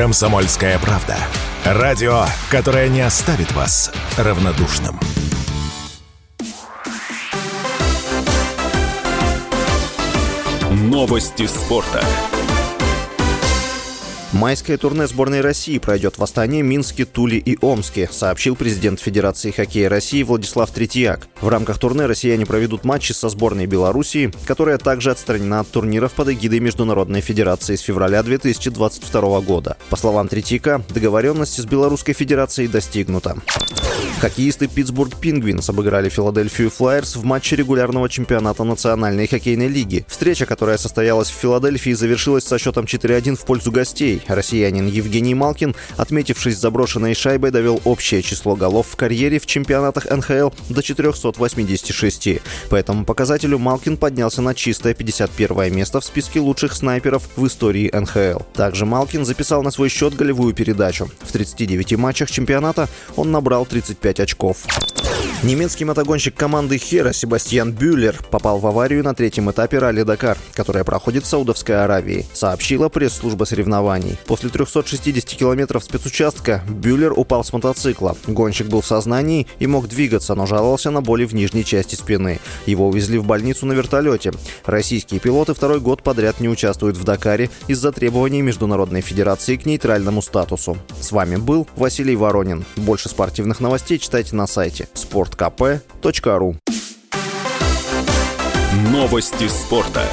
«Комсомольская правда». Радио, которое не оставит вас равнодушным. Новости спорта. Майское турне сборной России пройдет в Астане, Минске, Туле и Омске, сообщил президент Федерации хоккея России Владислав Третьяк. В рамках турне россияне проведут матчи со сборной Белоруссии, которая также отстранена от турниров под эгидой Международной Федерации с февраля 2022 года. По словам Третьяка, договоренность с Белорусской Федерацией достигнута. Хоккеисты Питтсбург Пингвинс обыграли Филадельфию Флайерс в матче регулярного чемпионата Национальной хоккейной лиги. Встреча, которая состоялась в Филадельфии, завершилась со счетом 4-1 в пользу гостей. Россиянин Евгений Малкин, отметившись заброшенной шайбой, довел общее число голов в карьере в чемпионатах НХЛ до 486. По этому показателю Малкин поднялся на чистое 51 место в списке лучших снайперов в истории НХЛ. Также Малкин записал на свой счет голевую передачу. В 39 матчах чемпионата он набрал 35 5 очков. Немецкий мотогонщик команды Хера Себастьян Бюллер попал в аварию на третьем этапе ралли Дакар, которая проходит в Саудовской Аравии, сообщила пресс-служба соревнований. После 360 километров спецучастка Бюллер упал с мотоцикла. Гонщик был в сознании и мог двигаться, но жаловался на боли в нижней части спины. Его увезли в больницу на вертолете. Российские пилоты второй год подряд не участвуют в Дакаре из-за требований Международной Федерации к нейтральному статусу. С вами был Василий Воронин. Больше спортивных новостей читайте на сайте спорткп.ру Новости спорта.